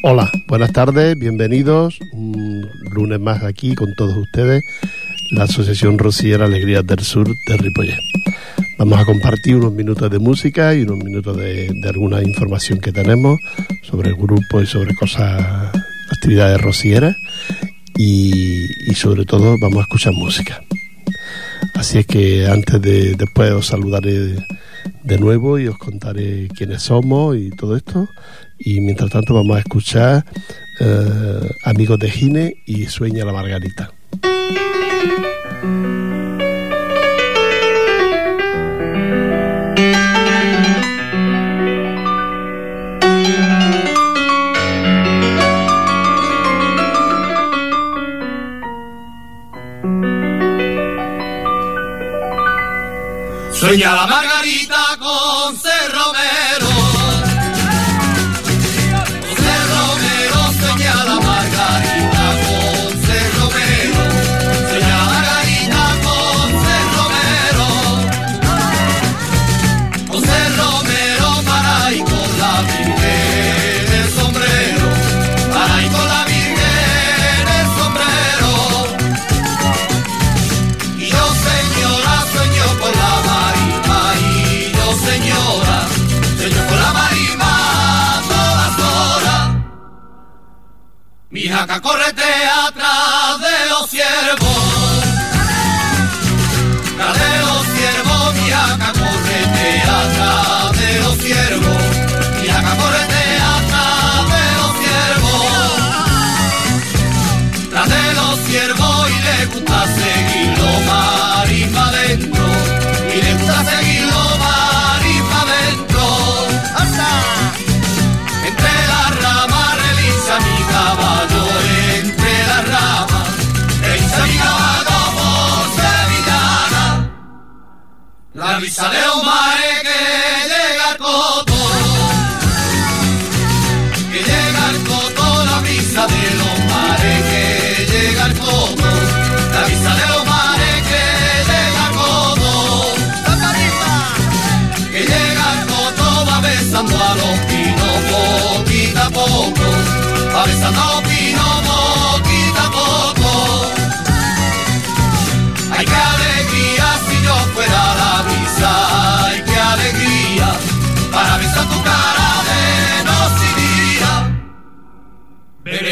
Hola, buenas tardes, bienvenidos. Un lunes más aquí con todos ustedes, la Asociación Rociera Alegrías del Sur de Ripollet. Vamos a compartir unos minutos de música y unos minutos de, alguna información que tenemos sobre el grupo y sobre cosas, actividades rocieras y, sobre todo vamos a escuchar música. Así es que antes de después os saludaré de nuevo y os contaré quiénes somos y todo esto. Y mientras tanto vamos a escuchar eh, Amigos de Gine y Sueña la Margarita. Sueña la Margarita Jaca, córrete atrás La visa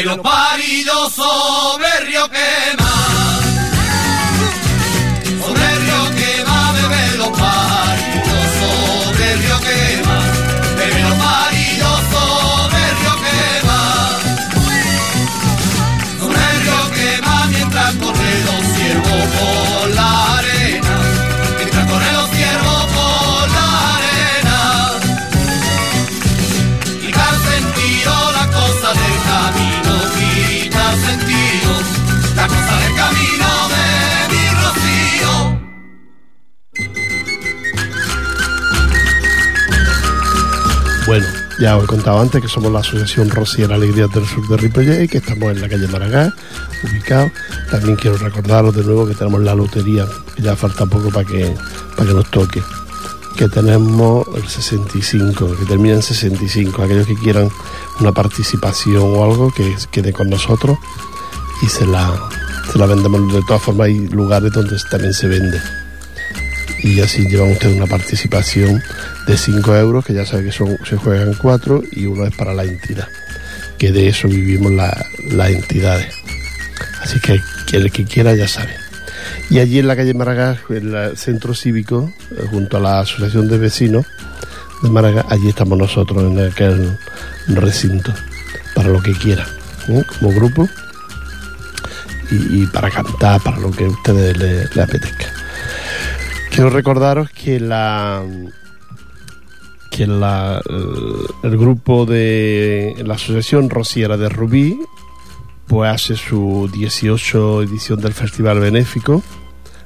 Los parillos sobre el río quema. Ya os he contado antes que somos la Asociación Rociera Alegría del Sur de Ripollet que estamos en la calle Maragá, ubicado. También quiero recordaros de nuevo que tenemos la lotería, que ya falta poco para que, para que nos toque. Que tenemos el 65, que termina en 65. Aquellos que quieran una participación o algo, que quede con nosotros y se la, se la vendemos. De todas formas, hay lugares donde también se vende y así llevan ustedes una participación de 5 euros, que ya sabe que son, se juegan 4 y uno es para la entidad, que de eso vivimos las entidades. Así que el que quiera ya sabe. Y allí en la calle Maragá, en el centro cívico, eh, junto a la Asociación de Vecinos de Maragá, allí estamos nosotros en aquel recinto, para lo que quiera, ¿eh? como grupo, y, y, para cantar, para lo que a ustedes les le apetezca. Quiero recordaros que la que la, el grupo de la Asociación Rociera de Rubí pues hace su 18 edición del Festival Benéfico,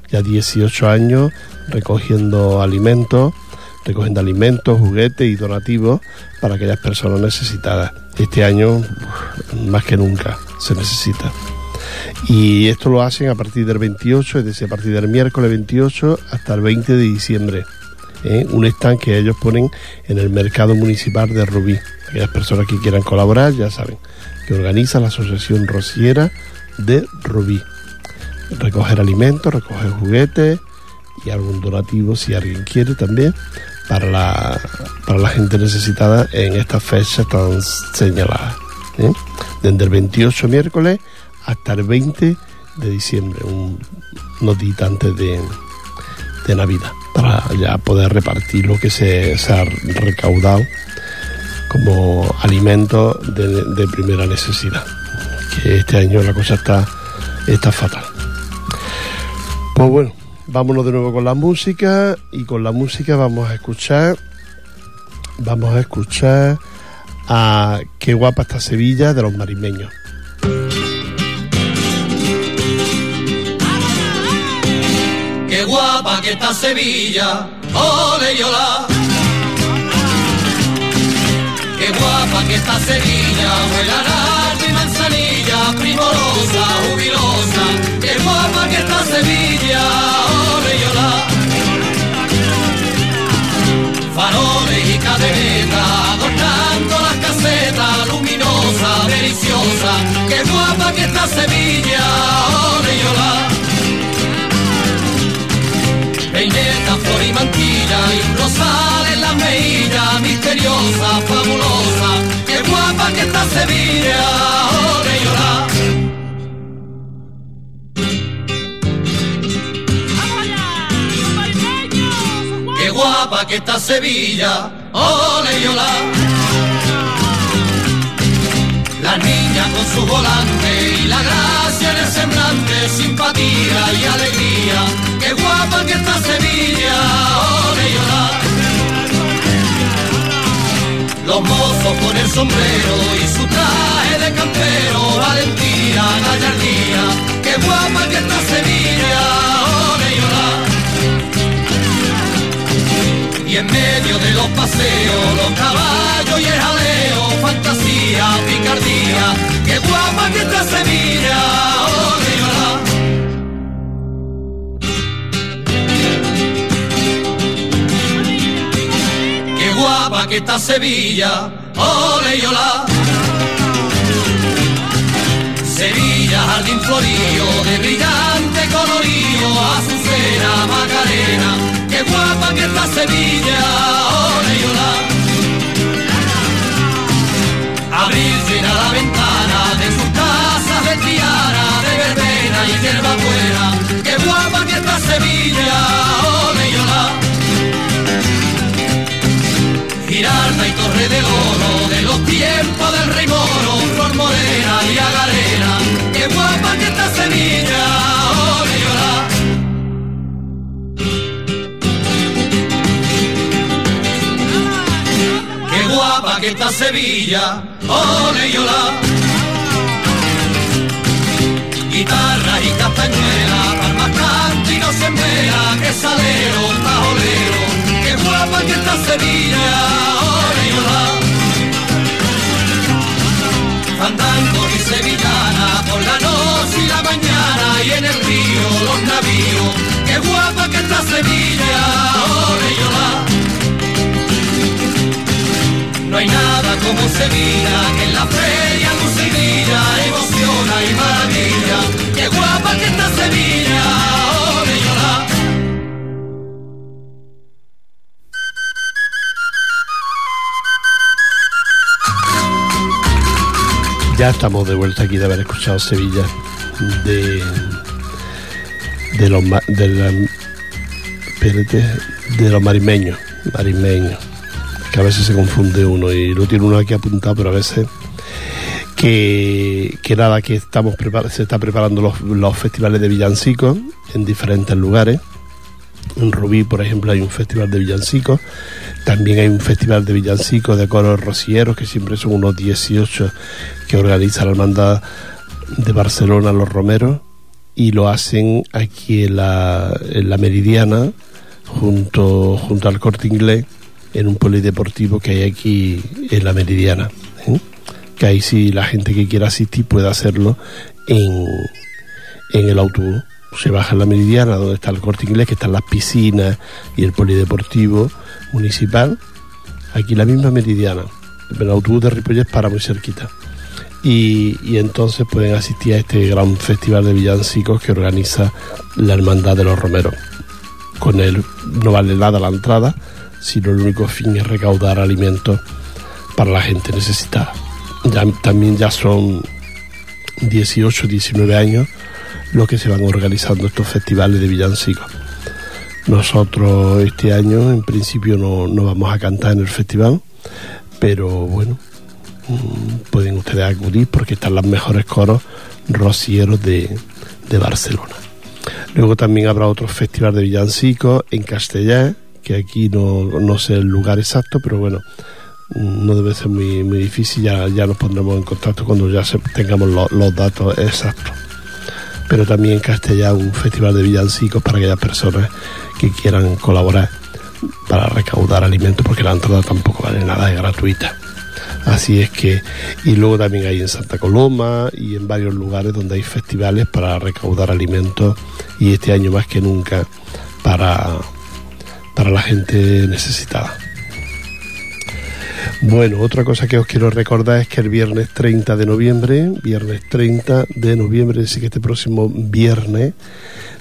ya 18 años recogiendo alimentos, recogiendo alimentos, juguetes y donativos para aquellas personas necesitadas. Este año más que nunca se necesita. Y esto lo hacen a partir del 28, es decir, a partir del miércoles 28 hasta el 20 de diciembre. ¿eh? Un stand que ellos ponen en el mercado municipal de Rubí, Aquellas personas que quieran colaborar, ya saben, que organiza la Asociación Rociera de Rubí. Recoger alimentos, recoger juguetes y algún donativo si alguien quiere también para la, para la gente necesitada en estas fechas tan señaladas. ¿eh? Desde el 28 miércoles hasta el 20 de diciembre, un, unos antes de, de Navidad, para ya poder repartir lo que se, se ha recaudado como alimento de, de, primera necesidad. Que este año la cosa está, está fatal. Pues bueno, vámonos de nuevo con la música y con la música vamos a escuchar, vamos a escuchar a Qué guapa está Sevilla de los marimeños. Que está Sevilla, ole yola. Qué guapa que está Sevilla, huele a y manzanilla, primorosa, jubilosa. Qué guapa que está Sevilla, ole yola. Faroles y cadenetas, adornando las casetas, luminosa, deliciosa. Qué guapa que está Sevilla, ole peineta, flor y mantilla y un rosal en la mejilla, misteriosa, fabulosa, qué guapa que está Sevilla, ole llorar. Qué guapa que está Sevilla, ole llorar. La niña con su volante y la gracia en el semblante, simpatía y alegría. Qué guapa que está Sevilla, ole llorar. Los mozos con el sombrero y su traje de campero, valentía, gallardía. Qué guapa que está Sevilla, Y en medio de los paseos, los caballos y el jaleo, fantasía, picardía, qué guapa que está Sevilla, ole llorar. Qué guapa que está Sevilla, ole llorar. Sevilla, jardín florío, de brillante colorío, azucena, macarena, qué guapa que está Sevilla, ole llorar. Abrir llena la ventana de sus casas de tiara, de verbena y hierba buena, qué guapa que está Sevilla, ole llorar. Girarda y Torre del Oro, de los tiempos del rey moro, Flor Morena y Agarena, qué guapa que está Sevilla, guapa que está Sevilla, ole llorar. Guitarra y castañuela, palmas canto y no se muera, que salero, tajolero, qué guapa que está Sevilla, ole llorar. Cantando y sevillana por la noche y la mañana y en el río los navíos, qué guapa que está Sevilla, ole llorar. No hay nada como Sevilla, que en la feria luce y emociona y maravilla. Qué guapa que está Sevilla, ole llorar. Ya estamos de vuelta aquí de haber escuchado Sevilla de de los de, la, de los marimeños, marimeños, que a veces se confunde uno y lo tiene uno aquí apuntado, pero a veces que, que nada, que estamos se está preparando los, festivales de villancicos en diferentes lugares. En Rubí, por ejemplo, hay un festival de villancicos. También hay un festival de villancicos de coros rocieros, que siempre son unos 18 que organiza la hermandad de Barcelona, los Romeros, y lo hacen aquí en la, en la Meridiana, junto, junto al Corte Inglés, en un polideportivo que hay aquí en la Meridiana. ¿eh? Que ahí sí la gente que quiera asistir puede hacerlo en, en el autobús. Se baja en la Meridiana, donde está el Corte Inglés, que están las piscinas y el polideportivo municipal. Aquí la misma Meridiana. el autobús de Ripollet para muy cerquita. Y, y, entonces pueden asistir a este gran festival de villancicos que organiza la Hermandad de los Romeros. Con él no vale nada la entrada, sino el único fin es recaudar alimentos para la gente necesitada. También ya son 18, 19 años los que se van organizando estos festivales de villancicos. Nosotros este año en principio no, no vamos a cantar en el festival, pero bueno, mm, pueden ustedes acudir porque están los mejores coros rocieros de, de Barcelona. Luego también habrá otro festival de villancicos en Castellá, que aquí no, no sé el lugar exacto, pero bueno, mm, no debe ser muy, muy difícil, ya, ya nos pondremos en contacto cuando ya tengamos los datos exactos. Pero también en Castellá un festival de villancicos para aquellas personas que quieran colaborar para recaudar alimentos, porque la entrada tampoco vale nada, es gratuita. Así es que, y luego también hay en Santa Coloma y en varios lugares donde hay festivales para recaudar alimentos y este año más que nunca para para la gente necesitada. Bueno, otra cosa que os quiero recordar es que el viernes 30 de noviembre, viernes 30 de noviembre, así que este próximo viernes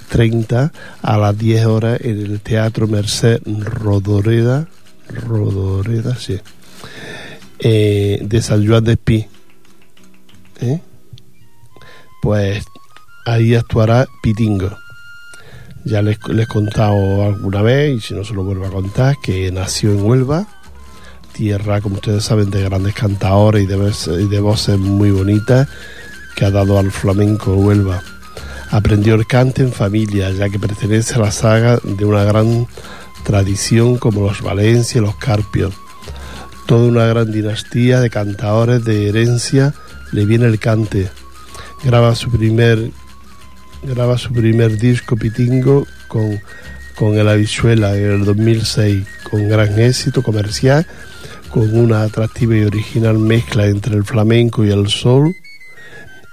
30 a las 10 horas en el Teatro Merced Rodoreda, Rodoreda, sí, eh, de San Juan de Pi, ¿eh? pues ahí actuará Pitingo. Ya les, les, he contado alguna vez, y si no se lo vuelvo a contar, que nació en Huelva, tierra, como ustedes saben, de grandes cantadores y de, y de voces muy bonitas, que ha dado al flamenco Huelva. Aprendió el cante en familia, ya que pertenece a la saga de una gran tradición como los Valencia y los Carpios. Toda una gran dinastía de cantadores de herencia le viene el cante. Graba su primer graba su primer disco Pitingo con, con el Habichuela en el 2006, con gran éxito comercial, con una atractiva y original mezcla entre el flamenco y el soul.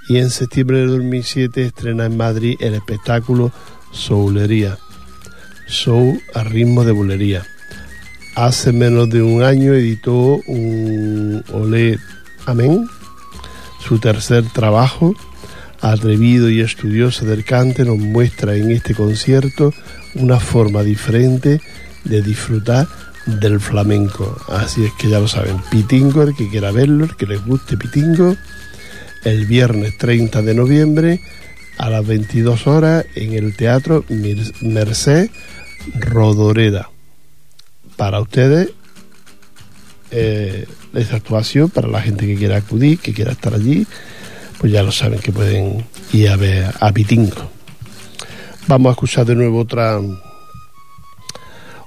Y en septiembre de 2007 estrena en Madrid el espectáculo Soulería, Soul a ritmo de bulería. Hace menos de un año editó un Olé Amén, su tercer trabajo, atrevido y estudioso del cante nos muestra en este concierto una forma diferente de disfrutar del flamenco. Así es que ya lo saben, Pitingo, el que quiera verlo, el que les guste Pitingo, el viernes 30 de noviembre a las 22 horas en el Teatro Merced Rodoreda. Para ustedes, eh, actuación, para la gente que quiera acudir, que quiera estar allí, pues ya lo saben que pueden ir a ver a Pitingo. Vamos a escuchar de nuevo otra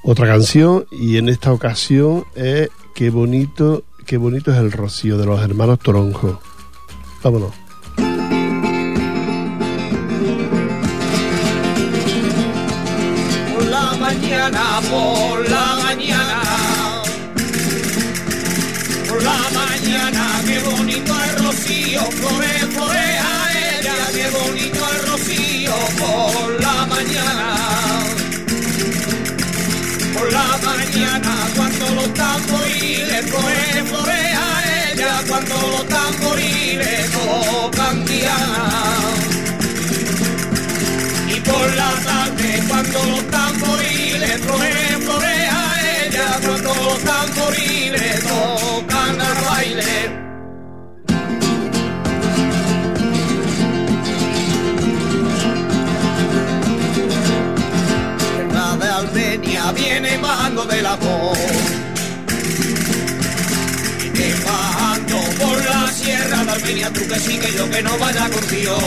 otra canción y en esta ocasión es Qué bonito, qué bonito es el rocío de los hermanos Toronjo. Vámonos. Por la mañana, por la mañana, por la mañana, qué bonito el flore, florea ella, cuando los tamboriles tocan diana. Y por la tarde, cuando los tamboriles flore, florea ella, cuando los tamboriles tocan al baile. La de viene bajando del amor. Viene Armenia, tú que sí que yo que no vaya contigo.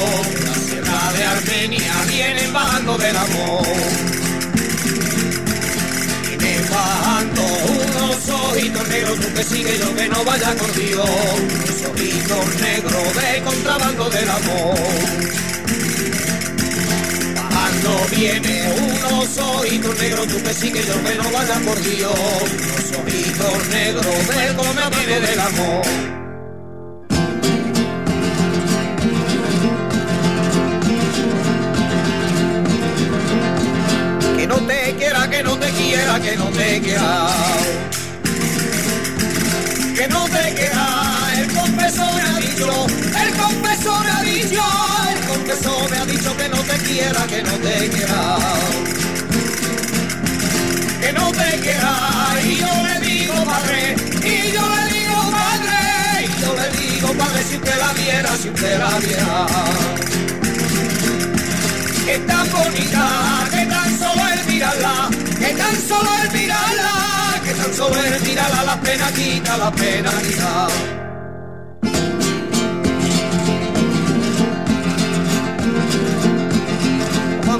La sierra de Armenia viene bajando del amor. Viene bajando unos ojitos negros, tú que sí que yo que no vaya contigo. Unos ojitos negros de contrabando del amor. Bajando viene unos ojitos negros, tú que sí que yo que no vaya por Dios. Unos ojitos negros de como viene del amor. Que no te quiera, que no te quiera. El confesor me ha dicho, el confesor me ha dicho, el confesor me ha dicho que no te quiera, que no te quiera. Que no te quiera. Y yo le digo, padre, y yo le digo, padre, y yo le digo, padre, si usted la viera, si usted la viera. Que tan bonita, que tan solo el mirarla, que tan solo el mirarla, que tan solo el mirarla, la pena quita, la pena quita.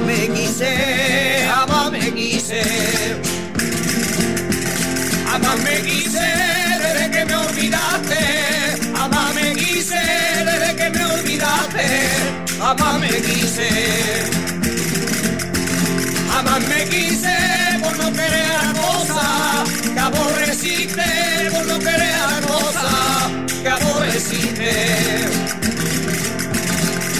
Me quise, jamás me quise, me quise desde que me olvidaste, jamás me quise desde que me olvidaste, jamás me quise, jamás me quise por no querer a cosa, que aborreciste por no querer a cosa, que aborreciste.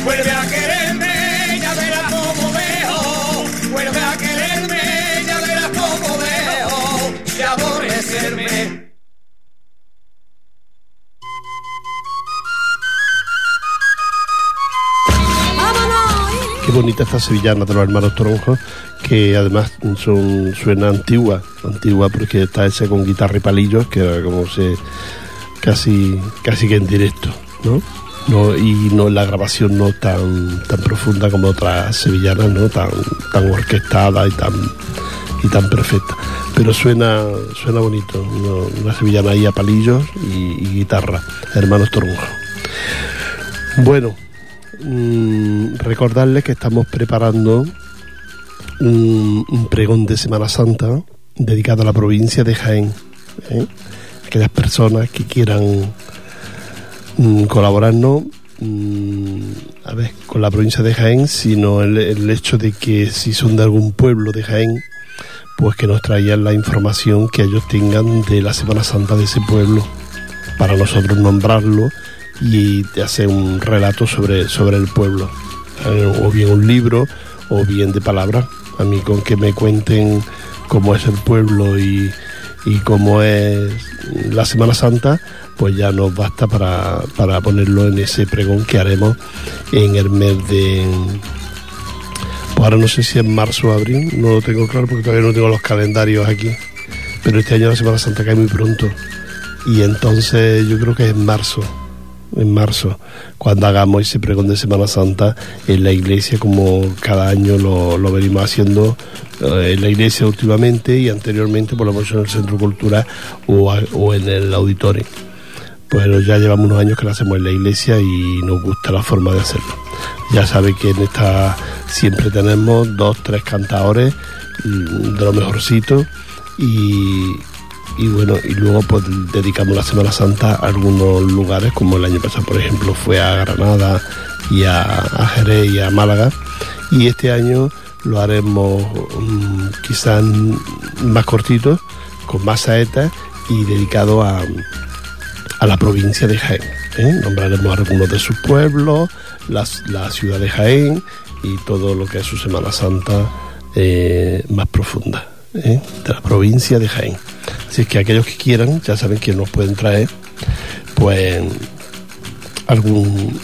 Vuelve a quererme, ya verás cómo dejo. Vuelve a quererme, ya verás cómo dejo. De aborrecerme. Qué bonita esta sevillana de los hermanos Toronjo, que además son, suena antigua, antigua porque está hecha con guitarra y palillos, que como se casi casi que en directo, ¿no? No, y no la grabación no tan tan profunda como otras sevillanas, ¿no? Tan tan orquestada y tan y tan perfecta. Pero suena suena bonito, una, sevillana ahí a palillos y, guitarra, hermanos Toronjo. Bueno, mm, recordarles que estamos preparando un, pregón de Semana Santa dedicado a la provincia de Jaén. ¿eh? Aquellas personas que quieran mm, colaborarnos, mm, a ver, con la provincia de Jaén, sino el, hecho de que si son de algún pueblo de Jaén, pues que nos traigan la información que ellos tengan de la Semana Santa de ese pueblo, para nosotros nombrarlo y te hace un relato sobre, sobre el pueblo, eh, o bien un libro o bien de palabras. A mí con que me cuenten cómo es el pueblo y, y cómo es la Semana Santa, pues ya nos basta para, para ponerlo en ese pregón que haremos en el mes de... Pues ahora no sé si es marzo o abril, no lo tengo claro porque todavía no tengo los calendarios aquí, pero este año la Semana Santa cae muy pronto y entonces yo creo que es en marzo en marzo, cuando hagamos ese pregón de Semana Santa en la iglesia, como cada año lo, lo venimos haciendo eh, en la iglesia últimamente y anteriormente por lo menos en el Centro Cultural o, o en el auditorio. Pues ya llevamos unos años que lo hacemos en la iglesia y nos gusta la forma de hacerlo. Ya sabe que en esta siempre tenemos dos, tres cantadores mm, de lo mejorcito y, y bueno, y luego pues dedicamos la Semana Santa a algunos lugares, como el año pasado, por ejemplo, fue a Granada y a, a Jerez y a Málaga. Y este año lo haremos mm, quizás más cortito, con más saetas y dedicado a, a la provincia de Jaén. ¿eh? Nombraremos algunos de sus pueblos, las- la ciudad de Jaén y todo lo que es su Semana Santa eh, más profunda ¿eh? de la provincia de Jaén. Así es que aquellos que quieran ya saben que nos pueden traer pues algún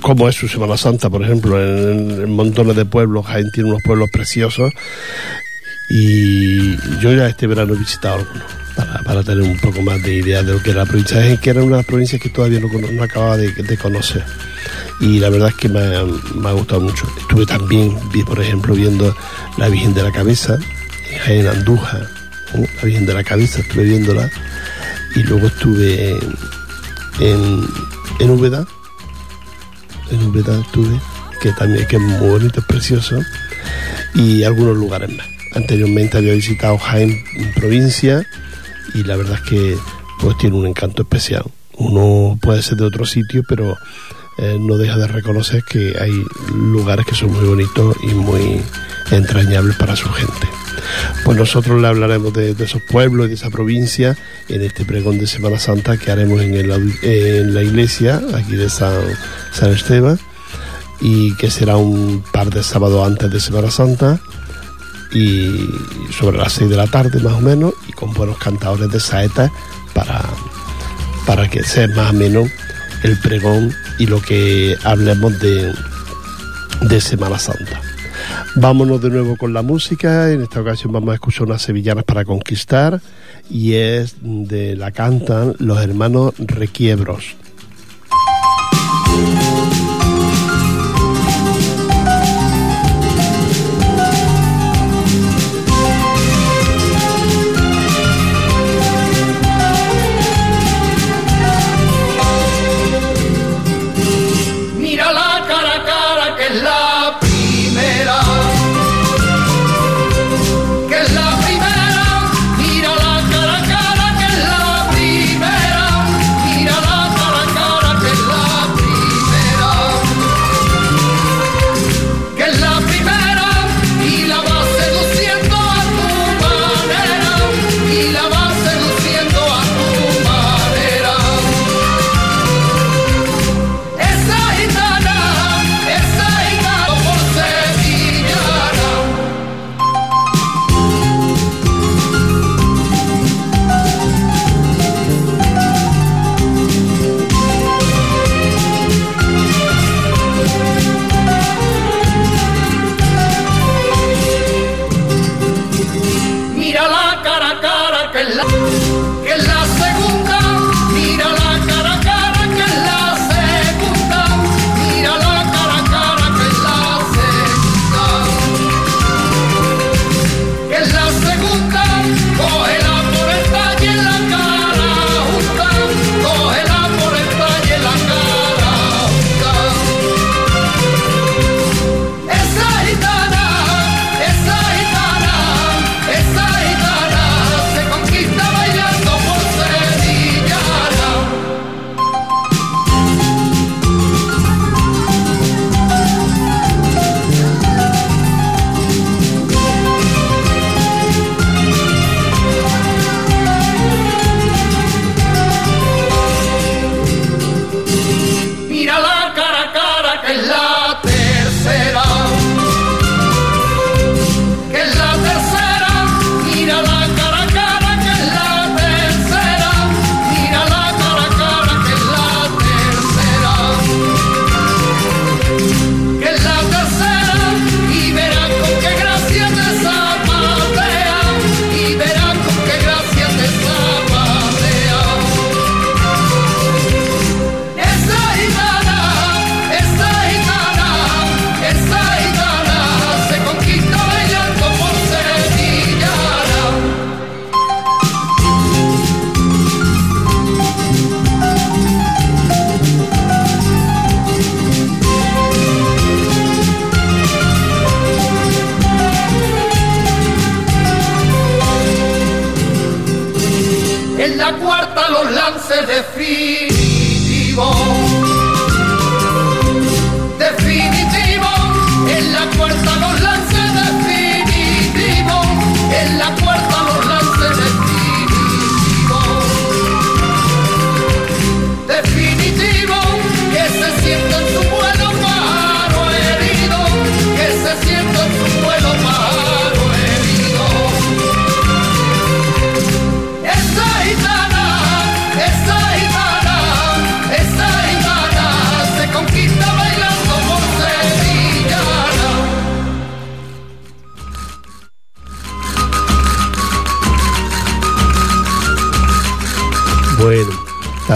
como es su Semana Santa, por ejemplo, en, montones de pueblos, Jaén tiene unos pueblos preciosos y yo ya este verano he visitado algunos para, para tener un poco más de idea de lo que era la provincia Jaén, que era una provincias que todavía no, no acababa de, de conocer. Y la verdad es que me me ha gustado mucho. Estuve también, por ejemplo, viendo la Virgen de la Cabeza, en Andújar, la Virgen de la Cabeza, estuve viéndola. Y luego estuve en, en, en Úbeda, en Úbeda estuve, que también que es muy bonito, es precioso, y algunos lugares más. Anteriormente había visitado Jaén provincia y la verdad es que pues tiene un encanto especial. Uno puede ser de otro sitio, pero eh, no deja de reconocer que hay lugares que son muy bonitos y muy entrañables para su gente. Pues nosotros le hablaremos de, esos pueblos y de esa provincia en este pregón de Semana Santa que haremos en, la iglesia aquí de San, Esteban y que será un par de sábados antes de Semana Santa y sobre las 6 de la tarde más o menos y con buenos cantadores de saetas para, para que sea más o menos el pregón y lo que hablemos de, de Semana Santa. Vámonos de nuevo con la música. En esta ocasión vamos a escuchar unas sevillanas para conquistar y es de la cantan los hermanos Requiebros.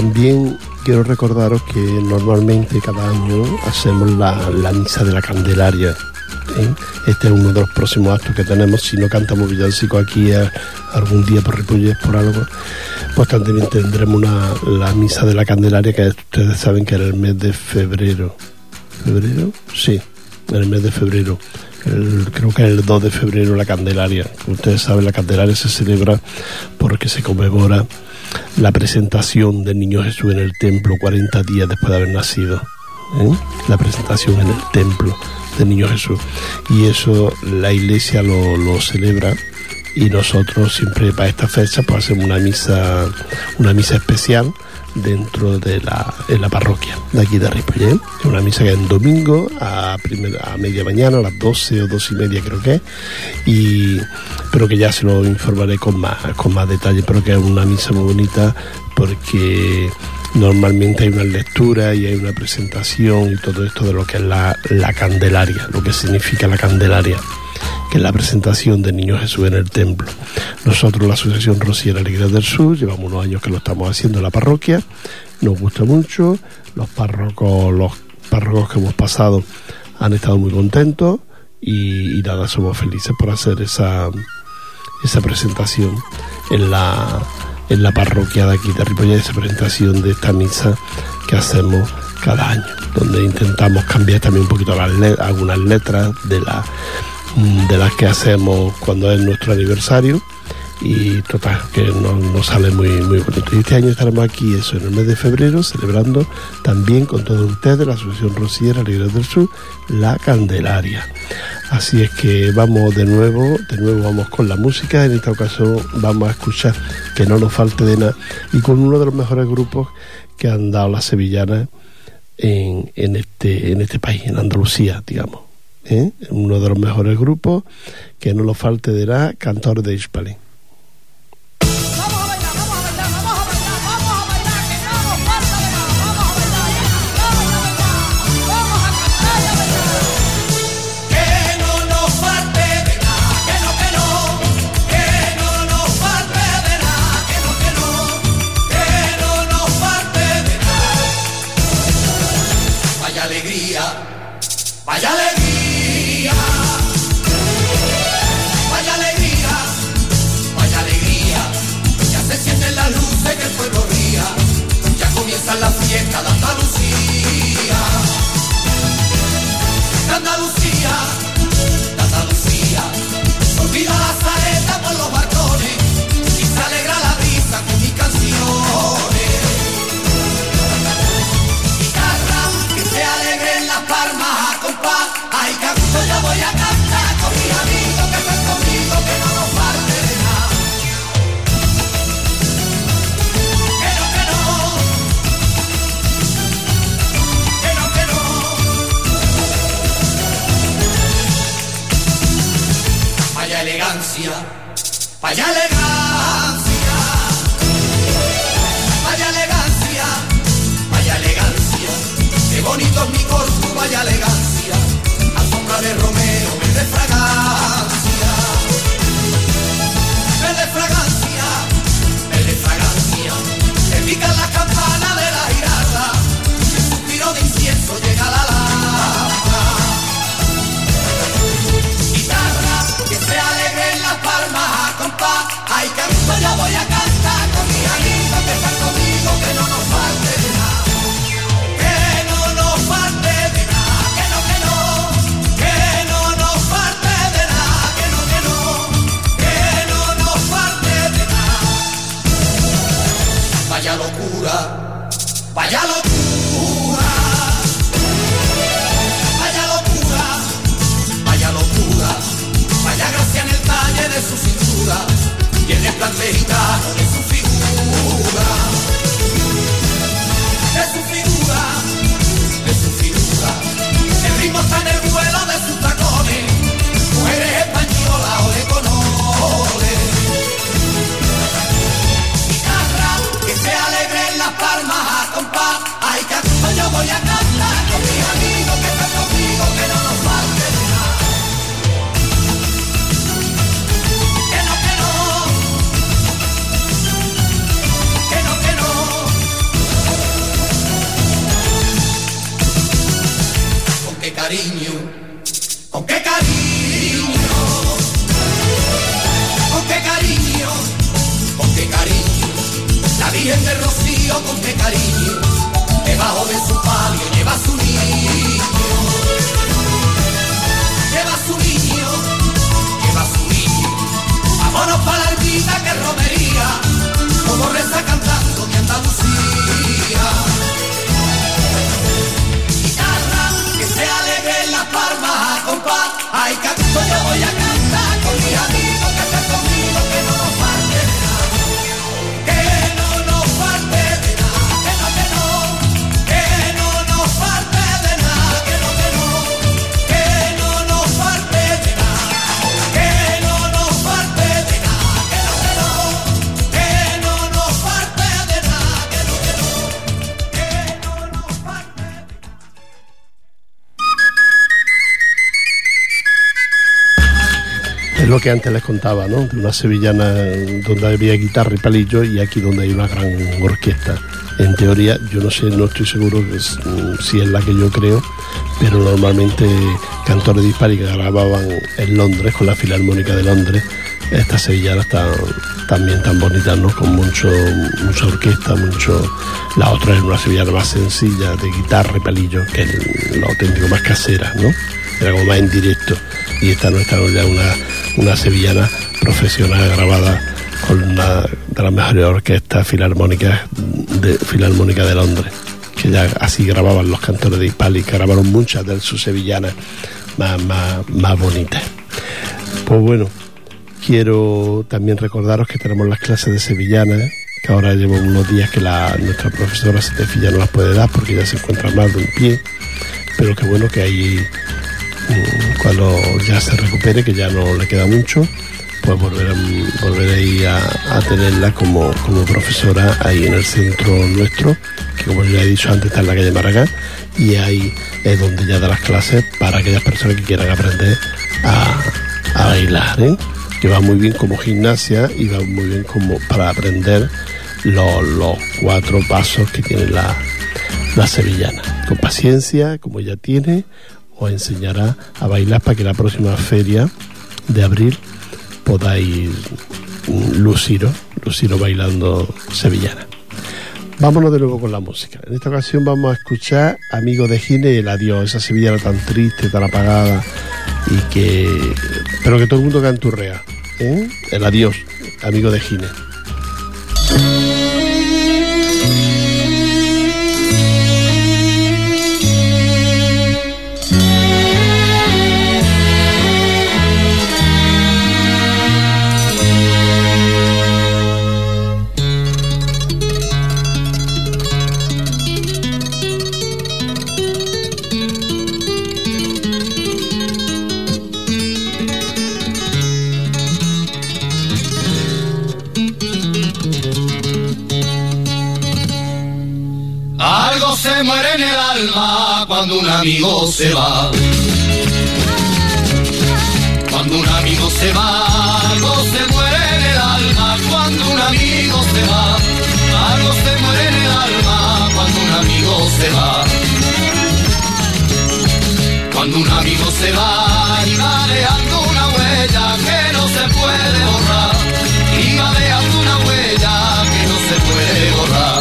También quiero recordaros que normalmente cada año hacemos la, misa de la Candelaria. ¿eh? Este es uno de los próximos actos que tenemos. Si no cantamos villancico aquí algún día por Ripollet, por algo, pues también tendremos la misa de la Candelaria que ustedes saben que era el mes de febrero. ¿Febrero? Sí, en el mes de febrero. creo que el 2 de febrero la Candelaria. Ustedes saben, la Candelaria se celebra porque se conmemora la presentación del niño Jesús en el templo 40 días después de haber nacido. ¿eh? La presentación en el templo del niño Jesús. Y eso la iglesia lo, celebra y nosotros siempre para esta fecha pues hacemos una misa, una misa especial dentro de la, en la parroquia de aquí de Ripollet. Es una misa que es en domingo a, a media mañana, a las 12 o 12 y media creo que es, y, pero que ya se lo informaré con más, con más detalle, pero que es una misa muy bonita porque normalmente hay una lectura y hay una presentación y todo esto de lo que es la, la Candelaria, lo que significa la Candelaria que es la presentación de Niño Jesús en el templo. Nosotros, la Asociación Rociera Alegría del Sur, llevamos unos años que lo estamos haciendo en la parroquia, nos gusta mucho, los párrocos, los párrocos que hemos pasado han estado muy contentos y, nada, somos felices por hacer esa, esa presentación en la, en la parroquia de aquí de Ripollet, esa presentación de esta misa que hacemos cada año, donde intentamos cambiar también un poquito algunas letras de la de las que hacemos cuando es nuestro aniversario y total, que nos, sale muy, muy bonito. Y este año estaremos aquí, eso, en el mes de febrero, celebrando también con todos ustedes, la Asociación Rociera Libres del Sur, la Candelaria. Así es que vamos de nuevo, de nuevo vamos con la música, en esta ocasión vamos a escuchar que no nos falte de nada y con uno de los mejores grupos que han dado las sevillanas en, en, este, en este país, en Andalucía, digamos. ¿Eh? uno de los mejores grupos, que no lo falte dirá Cantor de Hispali. Vaya hace que el pueblo ría. Ya comienza la fiesta de Andalucía. De Andalucía, de Andalucía. Olvida la saeta por los barcos. Elegancia, vaya elegancia, vaya elegancia, qué bonito es mi corpo, vaya elegancia, a sombra de Romeo, verde fragancia, verde fragancia, que antes les contaba, ¿no? De una sevillana donde había guitarra y palillo y aquí donde hay una gran orquesta. En teoría, yo no sé, no estoy seguro mm, si es la que yo creo, pero normalmente cantores dispares que grababan en Londres con la Filarmónica de Londres, estas sevillanas están también tan bonitas, ¿no? Con mucho, mucha orquesta, mucho. La otra es una sevillana más sencilla, de guitarra y palillo, que es lo auténtico más casera, ¿no? Era como más en directo. Y esta nuestra ya una, una sevillana profesional grabada con una de las mejores orquestas filarmónicas de Filarmónica de Londres, que ya así grababan los cantores de Hispali, que grabaron muchas de sus sevillanas más, más, más bonitas. Pues bueno, quiero también recordaros que tenemos las clases de sevillana, que ahora llevo unos días que la, nuestra profesora Setefilla no las puede dar porque ya se encuentra mal de un pie, pero que bueno que mm, cuando ya se recupere, que ya no le queda mucho, pues volver, volveré a, a, tenerla como, como profesora ahí en el centro nuestro, que como ya he dicho antes está en la calle Maragán, y ahí es donde ya da las clases para aquellas personas que quieran aprender a, bailar, ¿eh? que va muy bien como gimnasia y va muy bien como para aprender los, los cuatro pasos que tiene la, la sevillana. Con paciencia, como ella tiene, os enseñará a bailar para que la próxima feria de abril podáis luciros, luciros bailando sevillana. Vámonos de nuevo con la música. En esta ocasión vamos a escuchar Amigo de Gine el adiós, esa sevillana tan triste, tan apagada y que. pero que todo el mundo canturrea. ¿eh? El adiós, Amigo de Gine. Cuando un amigo se va. Cuando un amigo se va, algo se muere en el alma. Cuando un amigo se va, algo se muere en el alma. Cuando un amigo se va. Cuando un amigo se va y va dejando una huella que no se puede borrar. Y va dejando una huella que no se puede borrar.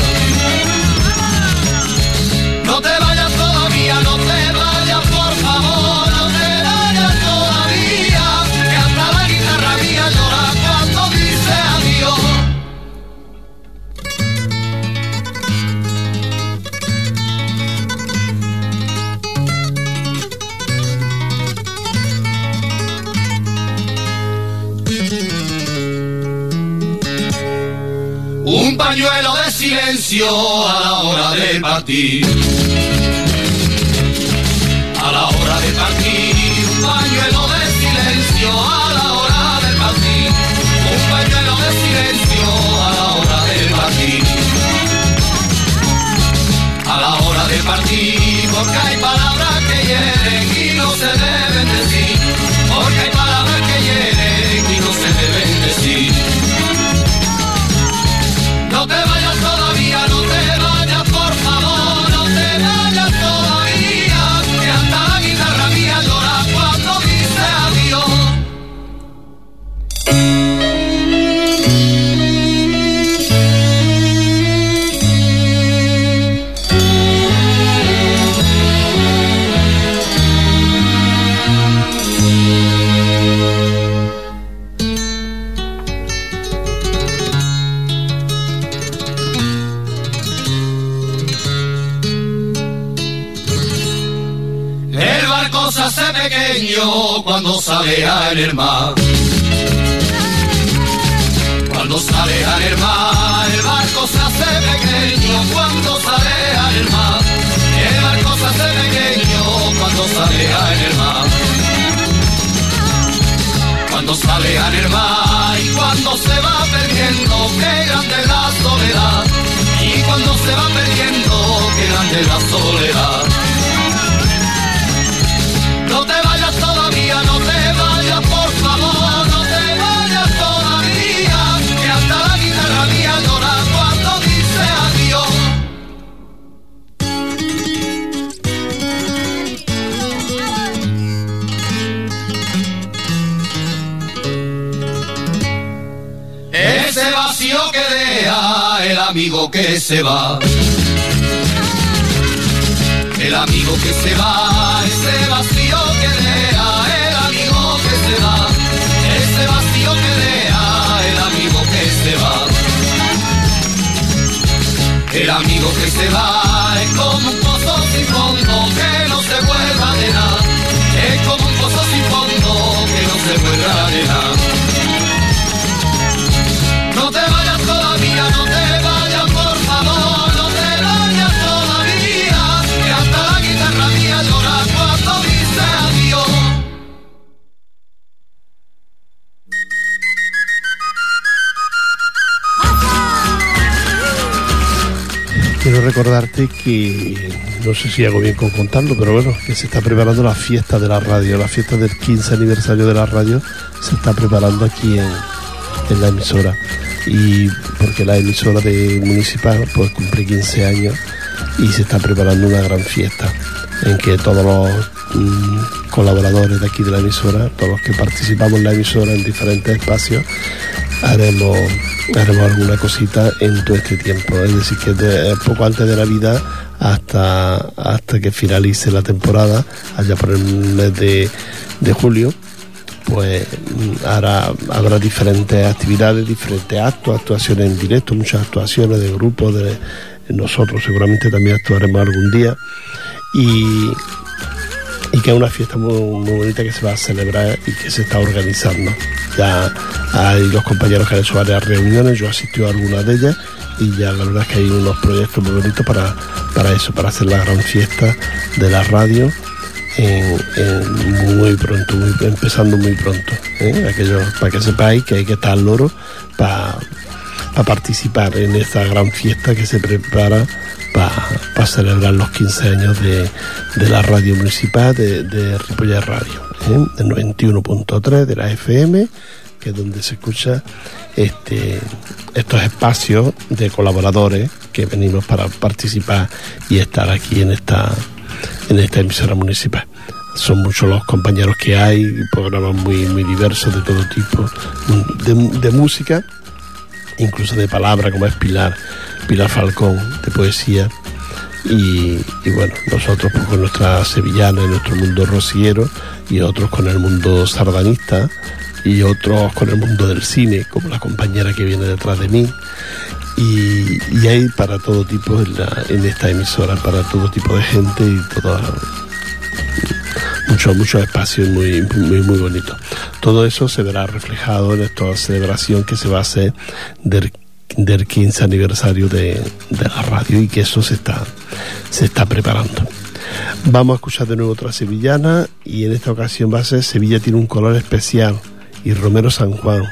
Pañuelo de silencio a la hora de partir. A la hora de partir, un pañuelo de silencio a la hora de partir. Un pañuelo de silencio a la hora de partir. A la hora de partir, porque hay palabras que hieren y no se deben sale vacío que deja el amigo que se va. El amigo que se va, ese vacío que deja el amigo que se va. Ese vacío que deja el amigo que se va. El amigo que se va es como un pozo sin fondo que no se vuelva a llenar. Es como un pozo sin fondo que no se vuelva a llenar. Recordarte que, no sé si hago bien con contarlo, pero bueno, que se está preparando la fiesta de la radio, la fiesta del 15 aniversario de la radio se está preparando aquí en, en la emisora. Y porque la emisora de municipal pues cumple 15 años y se está preparando una gran fiesta en que todos los mm, colaboradores de aquí de la emisora, todos los que participamos en la emisora en diferentes espacios, haremos haremos alguna cosita en todo este tiempo. Es decir, que de, poco antes de Navidad hasta, hasta que finalice la temporada, allá por el mes de, de julio, pues mm, habrá diferentes actividades, diferentes actos, actuaciones en directo, muchas actuaciones de grupos, de nosotros seguramente también actuaremos algún día. Y, y que es una fiesta muy, bonita que se va a celebrar y que se está organizando. Ya hay los compañeros que han hecho varias reuniones, yo he asistido a algunas de ellas y ya la verdad es que hay unos proyectos muy bonitos para, para eso, para hacer la gran fiesta de la radio. Muy pronto, empezando muy pronto. ¿eh? Para que sepáis que hay que estar al loro para pa participar en esta gran fiesta que se prepara para celebrar los 15 años de, la radio municipal de, de Radio, ¿eh? del 91.3 de la FM, que es donde se escucha este, estos espacios de colaboradores que venimos para participar y estar aquí en esta, en esta emisora municipal. Son muchos los compañeros que hay, programas muy, muy diversos de todo tipo, de música, incluso de palabra, como es Pilar Pilar Falcón de poesía y, bueno, nosotros pues, con nuestra sevillana y nuestro mundo rociero y otros con el mundo sardanista y otros con el mundo del cine, como la compañera que viene detrás de mí. Y, hay para todo tipo en, la, en, esta emisora, para todo tipo de gente y toda, muchos muchos espacios muy, muy, muy bonitos. Todo eso se verá reflejado en esta celebración que se va a hacer del del 15 aniversario de, de, la radio y que eso se está, se está preparando. Vamos a escuchar de nuevo otra sevillana y en esta ocasión va a ser Sevilla tiene un color especial y Romero San Juan.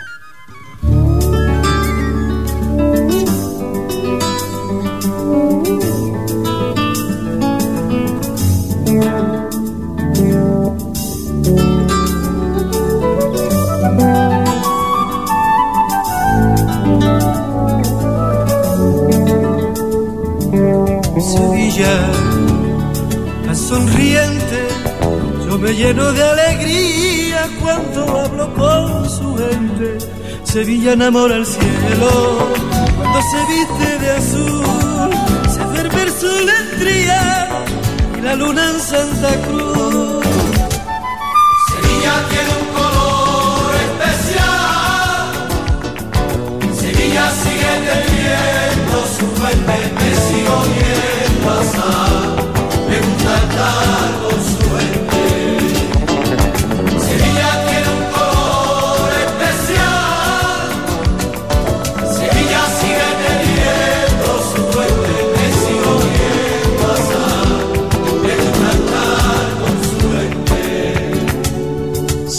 Sevilla enamora el cielo cuando se viste de azul. Se duerme el sol en Triana y la luna en Santa Cruz. Sevilla tiene un color especial. Sevilla sigue teniendo su fuente, me sigo viendo pasar.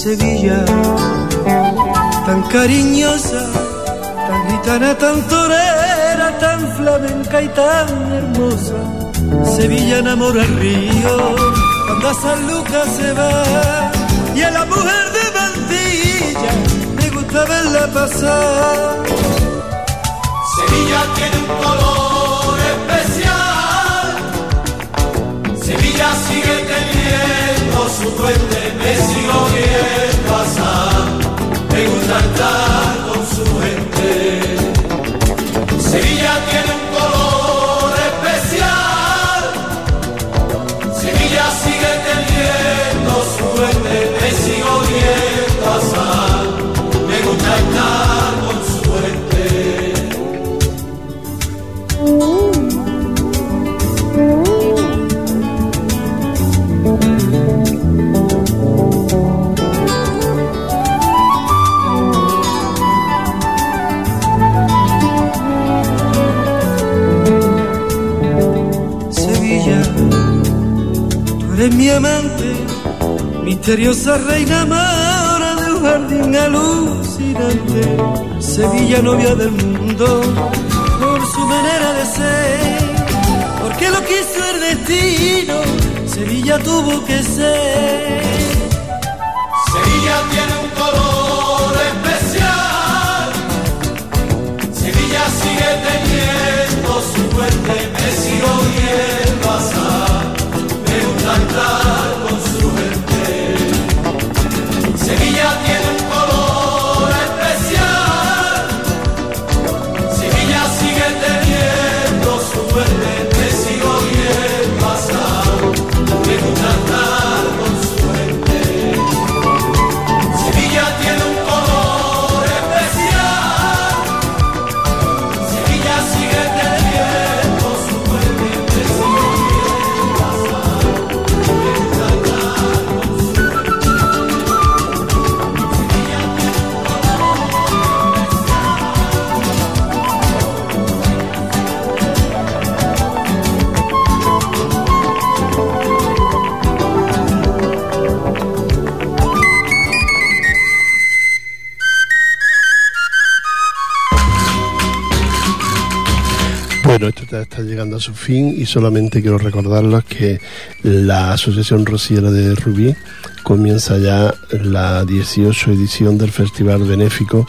Sevilla, tan cariñosa, tan gitana, tan torera, tan flamenca y tan hermosa. Sevilla enamora el río cuando a San Lucas se va y a la mujer de Mantilla me gusta verla pasar. Sevilla tiene un color especial. Sevilla sigue teniendo su duende, me sigo viendo pasar. Me gusta estar Mi amante, misteriosa reina mora de un jardín alucinante. Sevilla novia del mundo, por su manera de ser. Porque lo quiso el destino, Sevilla tuvo que ser. Está llegando a su fin y solamente quiero recordarles que la Asociación Rociera de Rubí comienza ya la 18 edición del Festival Benéfico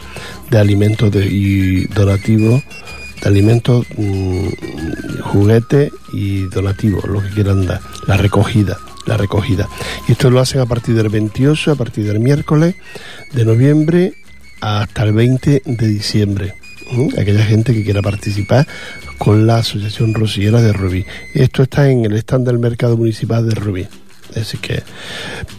de Alimentos y Donativos, de alimentos, mm, juguetes y donativos, lo que quieran dar, la recogida. La recogida. Y esto lo hacen a partir del 28, a partir del miércoles de noviembre hasta el 20 de diciembre. ¿Mm? Aquella gente que quiera participar con la Asociación Rociera de Rubí. Esto está en el stand del Mercado Municipal de Rubí. Así que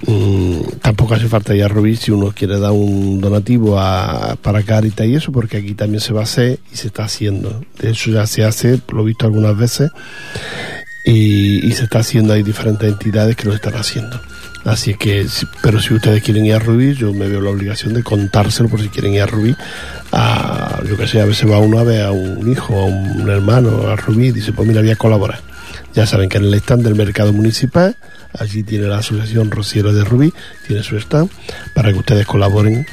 mm, tampoco hace falta ir a Rubí si uno quiere dar un donativo a, para Caritas y eso, porque aquí también se va a hacer y se está haciendo. De hecho ya se hace, lo he visto algunas veces, y se está haciendo, hay diferentes entidades que lo están haciendo. Así que, pero si ustedes quieren ir a Rubí, yo me veo la obligación de contárselo por si quieren ir a Rubí. A, yo que sé, a veces va uno a ver a un hijo, a un hermano, a Rubí, y dice, pues mira, voy a colaborar. Ya saben que en el stand del mercado municipal, allí tiene la Asociación Rociera de Rubí, tiene su stand, para que ustedes colaboren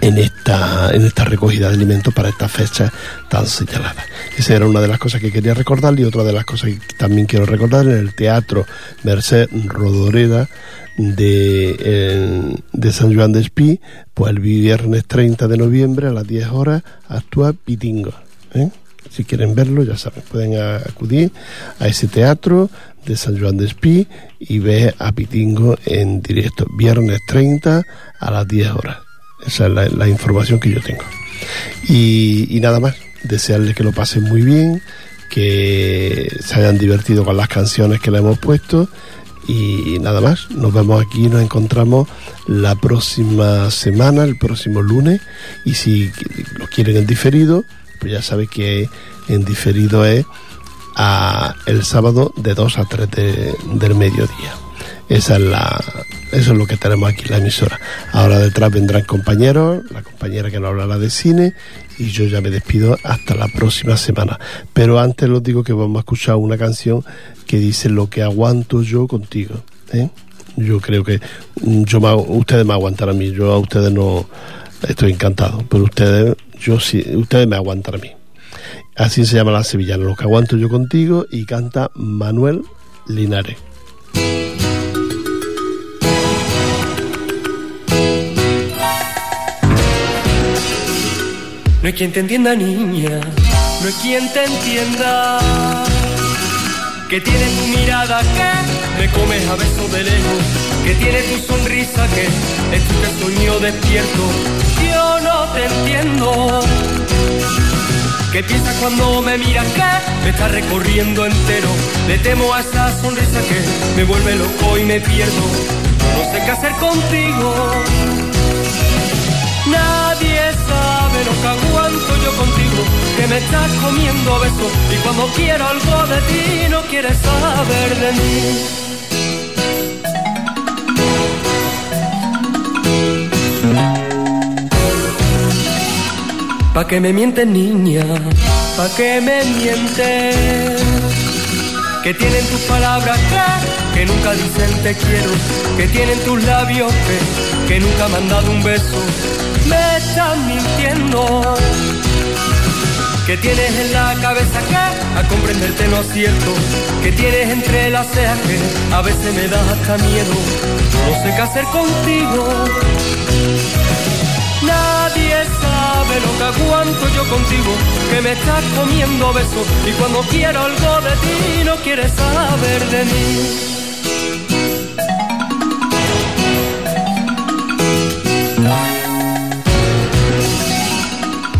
en esta, en esta recogida de alimentos para esta fecha tan señalada. Esa era una de las cosas que quería recordar y otra de las cosas que también quiero recordar en el Teatro Merced Rodoreda de, de San Juan de Espí, pues el viernes 30 de noviembre a las 10 horas actúa Pitingo. ¿eh? Si quieren verlo, ya saben, pueden acudir a ese teatro de San Juan de Espí y ver a Pitingo en directo, viernes 30 a las 10 horas. Esa es la, información que yo tengo. Y, nada más, desearles que lo pasen muy bien, que se hayan divertido con las canciones que le hemos puesto y nada más. Nos vemos aquí, nos encontramos la próxima semana, el próximo lunes y si lo quieren en diferido, pues ya sabe que en diferido es a el sábado de 2 a 3 de- del mediodía. Esa es la, eso es lo que tenemos aquí en la emisora. Ahora detrás vendrán compañeros, la compañera que nos hablará de cine y yo ya me despido hasta la próxima semana. Pero antes les digo que vamos a escuchar una canción que dice lo que aguanto yo contigo. ¿eh? Yo creo que mm, yo me- ustedes me aguantan a mí, yo a ustedes no estoy encantado, pero ustedes, yo sí, ustedes me aguantan a mí. Así se llama la sevillana, lo que aguanto yo contigo y canta Manuel Linares. No hay quien te entienda, niña, no hay quien te entienda. Que tiene tu mirada que me comes a besos de lejos. Que tiene tu sonrisa que es tu que sueño despierto. Yo no te entiendo. ¿Qué piensas cuando me miras que me está recorriendo entero? Le temo a esa sonrisa que me vuelve loco y me pierdo. No sé qué hacer contigo. Nadie sabe lo que aguanto yo contigo, que me estás comiendo besos y cuando quiero algo de ti no quieres saber de mí. ¿Pa' que me mientes, niña? ¿Pa' que me mientes? Que tienen tus palabras que, que nunca dicen te quiero, que tienen tus labios que, que nunca han dado un beso. Me están mintiendo. Que tienes en la cabeza que a comprenderte no acierto. Que tienes entre las cejas que a veces me das hasta miedo. No sé qué hacer contigo. Nadie sabe lo que aguanto yo contigo, que me estás comiendo besos y cuando quiero algo de ti no quieres saber de mí.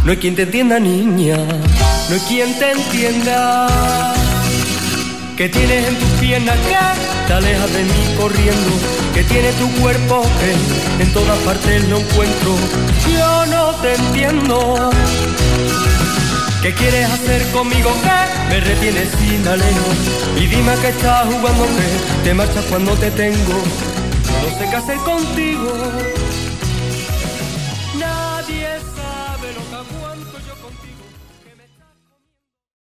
No hay quien te entienda, niña, no hay quien te entienda. Que tienes en tus piernas que te alejas de mí corriendo. Que tiene tu cuerpo que en todas partes lo encuentro. Yo no te entiendo. ¿Qué quieres hacer conmigo? ¿Qué me retienes y me alejo? Y dime que estás jugando, que te marchas cuando te tengo. No sé qué hacer contigo.